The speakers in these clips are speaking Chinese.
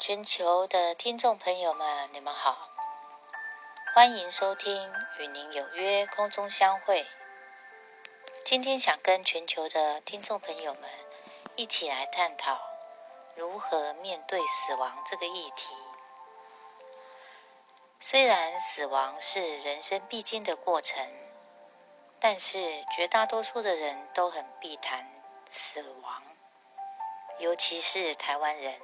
全球的听众朋友们，你们好，欢迎收听《与您有约空中相会》。今天想跟全球的听众朋友们一起来探讨如何面对死亡这个议题。虽然死亡是人生必经的过程，但是绝大多数的人都很避谈死亡，尤其是台湾人。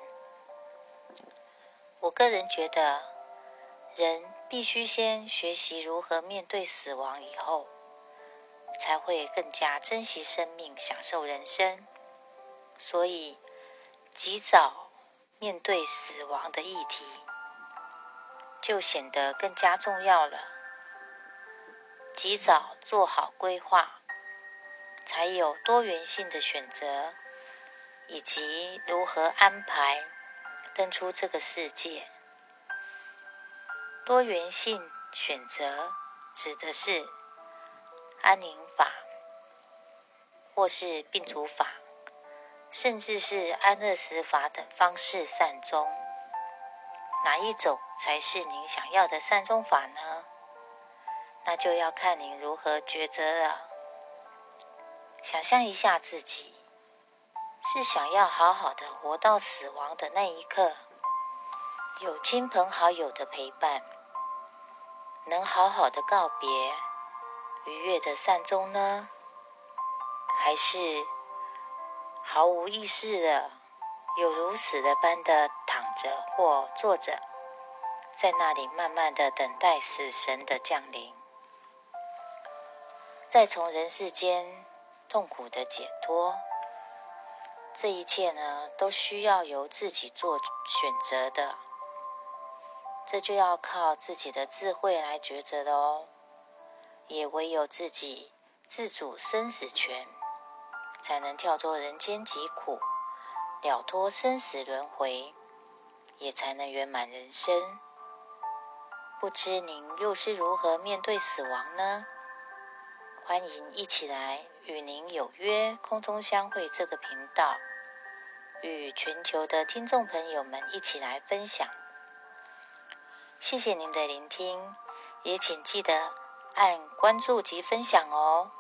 我个人觉得，人必须先学习如何面对死亡，以后才会更加珍惜生命、享受人生。所以，及早面对死亡的议题，就显得更加重要了。及早做好规划，才有多元性的选择，以及如何安排。登出这个世界，多元性选择指的是安宁法，或是病除法，甚至是安乐死法等方式善终。哪一种才是您想要的善终法呢？那就要看您如何抉择了。想象一下自己。是想要好好的活到死亡的那一刻，有亲朋好友的陪伴，能好好的告别，愉悦的善终呢？还是毫无意识的，有如死的般的躺着或坐着，在那里慢慢的等待死神的降临，再从人世间痛苦的解脱？这一切呢，都需要由自己做选择的，这就要靠自己的智慧来抉择的哦。也唯有自己自主生死权，才能跳脱人间疾苦，了脱生死轮回，也才能圆满人生。不知您又是如何面对死亡呢？欢迎一起来与您有约空中相会这个频道，与全球的听众朋友们一起来分享。谢谢您的聆听，也请记得按关注及分享哦。